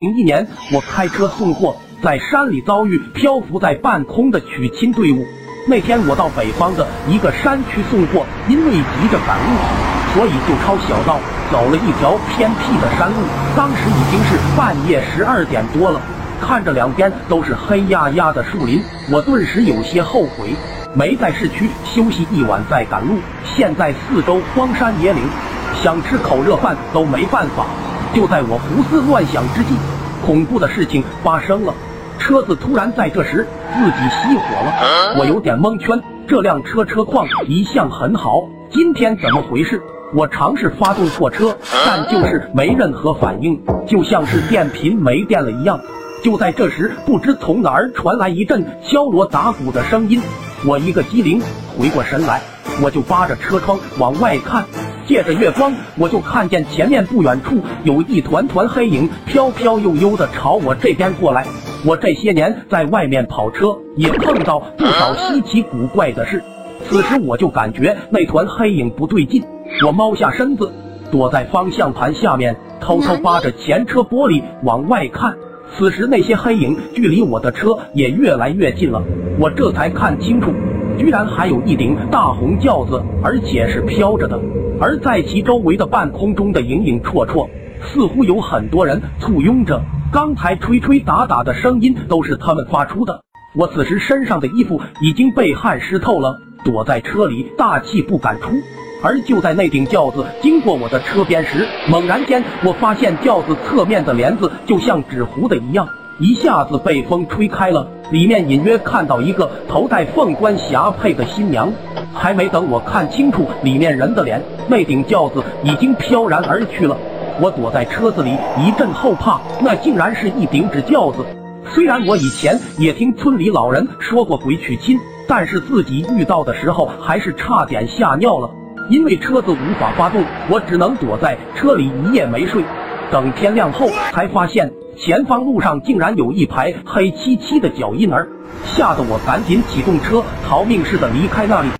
零一年，我开车送货，在山里遭遇漂浮在半空的娶亲队伍。那天我到北方的一个山区送货，因为急着赶路，所以就抄小道走了一条偏僻的山路。当时已经是半夜十二点多了，看着两边都是黑压压的树林，我顿时有些后悔，没在市区休息一晚再赶路。现在四周荒山野岭，想吃口热饭都没办法。就在我胡思乱想之际，恐怖的事情发生了。车子突然在这时自己熄火了，我有点蒙圈。这辆车车况一向很好，今天怎么回事？我尝试发动货车，但就是没任何反应，就像是电瓶没电了一样。就在这时，不知从哪儿传来一阵敲锣打鼓的声音，我一个机灵，回过神来，我就扒着车窗往外看。借着月光，我就看见前面不远处有一团团黑影飘飘悠悠的朝我这边过来。我这些年在外面跑车，也碰到不少稀奇古怪的事。此时我就感觉那团黑影不对劲，我猫下身子，躲在方向盘下面，偷偷扒着前车玻璃往外看。此时那些黑影距离我的车也越来越近了，我这才看清楚。居然还有一顶大红轿子，而且是飘着的，而在其周围的半空中的影影绰绰，似乎有很多人簇拥着。刚才吹吹打打的声音都是他们发出的。我此时身上的衣服已经被汗湿透了，躲在车里大气不敢出。而就在那顶轿子经过我的车边时，猛然间我发现轿子侧面的帘子就像纸糊的一样。一下子被风吹开了，里面隐约看到一个头戴凤冠霞帔的新娘。还没等我看清楚里面人的脸，那顶轿子已经飘然而去了。我躲在车子里一阵后怕，那竟然是一顶纸轿子。虽然我以前也听村里老人说过鬼娶亲，但是自己遇到的时候还是差点吓尿了。因为车子无法发动，我只能躲在车里一夜没睡。等天亮后，才发现。前方路上竟然有一排黑漆漆的脚印儿，吓得我赶紧启动车，逃命似的离开那里。